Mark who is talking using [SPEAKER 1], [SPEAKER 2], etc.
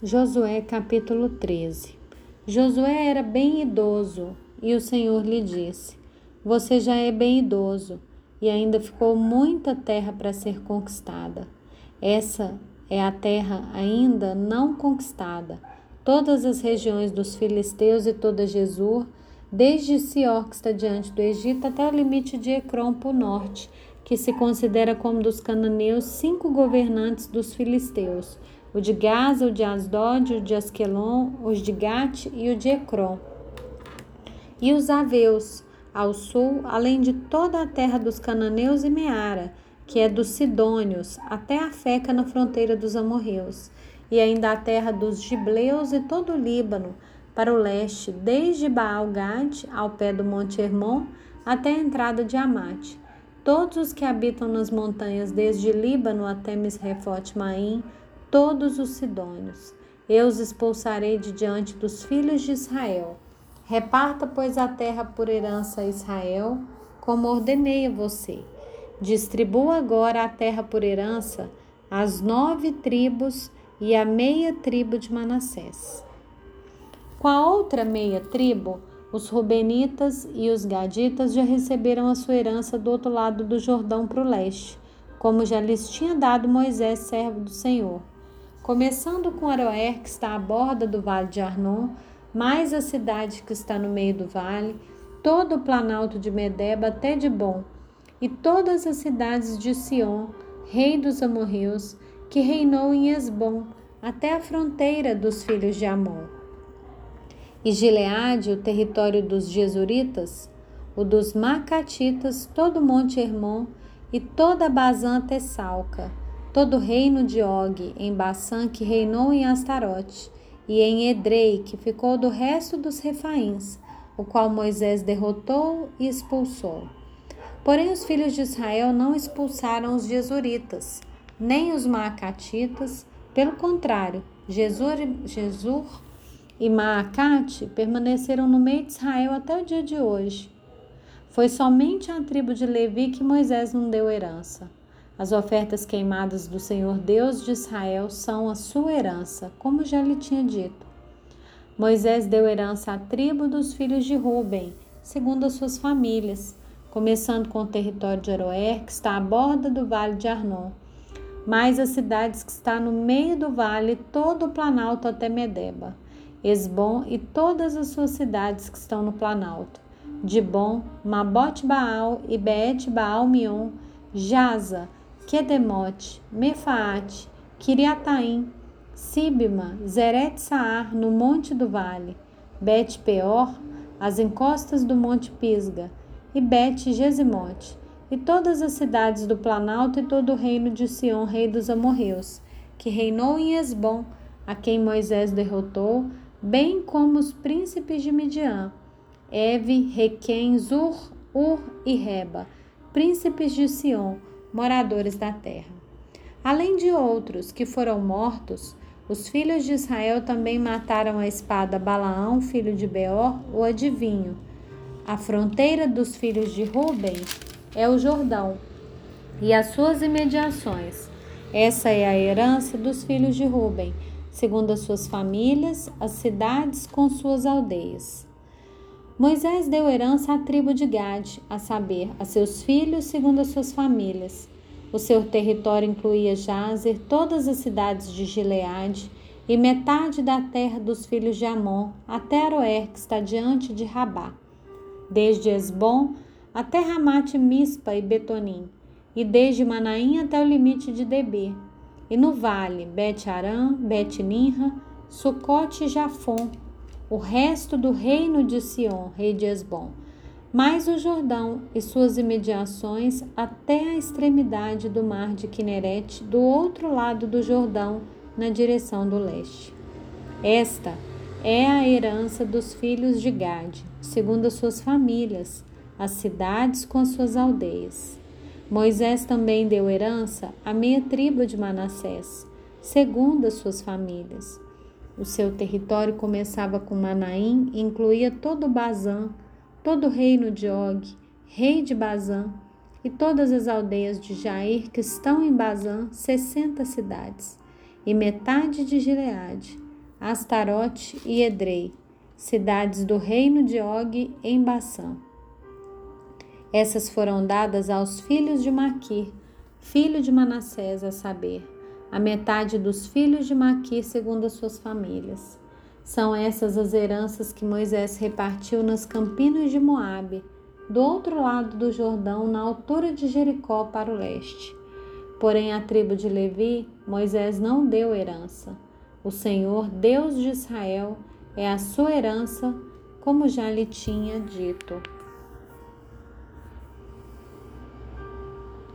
[SPEAKER 1] Josué capítulo 13 Josué era bem idoso e o Senhor lhe disse: Você já é bem idoso e ainda ficou muita terra para ser conquistada. Essa é a terra ainda não conquistada. Todas as regiões dos filisteus e toda Jesur, desde Sior, que está diante do Egito, até o limite de Ecrom para o norte, que se considera como dos cananeus cinco governantes dos filisteus o de Gaza, o de Asdod, o de Asquelon, os de Gate e o de Ecrom. E os Aveus, ao sul, além de toda a terra dos cananeus e Meara, que é dos Sidônios, até a Feca na fronteira dos amorreus, e ainda a terra dos Gibleus e todo o Líbano, para o leste, desde Baal-Gad, ao pé do Monte Hermon, até a entrada de Amate. Todos os que habitam nas montanhas, desde Líbano até Misrefote-Maim, todos os sidônios. Eu os expulsarei de diante dos filhos de Israel. Reparta, pois, a terra por herança a Israel, como ordenei a você. Distribua agora a terra por herança às nove tribos e a meia tribo de Manassés. Com a outra meia tribo, os Rubenitas e os Gaditas já receberam a sua herança do outro lado do Jordão para o leste, como já lhes tinha dado Moisés, servo do Senhor começando com Aroer, que está à borda do vale de Arnon, mais a cidade que está no meio do vale, todo o planalto de Medeba até de Bom, e todas as cidades de Sion, rei dos amorreus, que reinou em Esbom, até a fronteira dos filhos de Amon. E Gileade, o território dos Jesuritas, o dos Macatitas, todo o monte Hermon e toda a Bazã Tessalca, todo o reino de Og em Baçã, que reinou em Astarote, e em Edrei, que ficou do resto dos refaíns, o qual Moisés derrotou e expulsou. Porém, os filhos de Israel não expulsaram os Jesuritas, nem os Maacatitas, pelo contrário, Jesur, Jesur e Maacate permaneceram no meio de Israel até o dia de hoje. Foi somente a tribo de Levi que Moisés não deu herança. As ofertas queimadas do Senhor Deus de Israel são a sua herança, como já lhe tinha dito. Moisés deu herança à tribo dos filhos de Ruben, segundo as suas famílias, começando com o território de Aroer, que está à borda do vale de Arnon, mais as cidades que está no meio do vale, todo o planalto até Medeba, Esbom e todas as suas cidades que estão no planalto, Dibon, Mabote Baal e Bet Baal Mion, Jaza, Quedemote, Mefaate, Kiriataim, Sibma, Zeret Saar, no Monte do Vale, Bet Peor, as encostas do Monte Pisga, e Bet Gesimote, e todas as cidades do Planalto e todo o reino de Sião, rei dos amorreus, que reinou em Esbom, a quem Moisés derrotou, bem como os príncipes de Midian, Eve, Requem, Zur, Ur e Reba, príncipes de Sião, moradores da terra. Além de outros que foram mortos, os filhos de Israel também mataram a espada Balaão, filho de Beor, o adivinho. A fronteira dos filhos de Ruben é o Jordão e as suas imediações. Essa é a herança dos filhos de Ruben, segundo as suas famílias, as cidades com suas aldeias. Moisés deu herança à tribo de Gade, a saber, a seus filhos segundo as suas famílias. O seu território incluía Jazer, todas as cidades de Gileade e metade da terra dos filhos de Amon, até Aroer, que está diante de Rabá, desde Esbom até Ramate, Mispa e Betonim, e desde Manaim até o limite de Debir, e no vale Bet-Arã, Bet-Ninra, Sucote e Jafon, o resto do reino de Sion, rei de Esbom, mais o Jordão e suas imediações até a extremidade do mar de Quinerete, do outro lado do Jordão, na direção do leste. Esta é a herança dos filhos de Gade, segundo as suas famílias, as cidades com as suas aldeias. Moisés também deu herança à meia tribo de Manassés, segundo as suas famílias. O seu território começava com Manaim e incluía todo Bazã, todo o reino de Og, rei de Bazã, e todas as aldeias de Jair que estão em Bazã, sessenta cidades, e metade de Gileade, Astarote e Edrei, cidades do reino de Og em Baçã. Essas foram dadas aos filhos de Maquir, filho de Manassés, a saber, a metade dos filhos de Maquir segundo as suas famílias. São essas as heranças que Moisés repartiu nas campinas de Moabe, do outro lado do Jordão, na altura de Jericó para o leste. Porém, à tribo de Levi, Moisés não deu herança. O Senhor, Deus de Israel, é a sua herança, como já lhe tinha dito.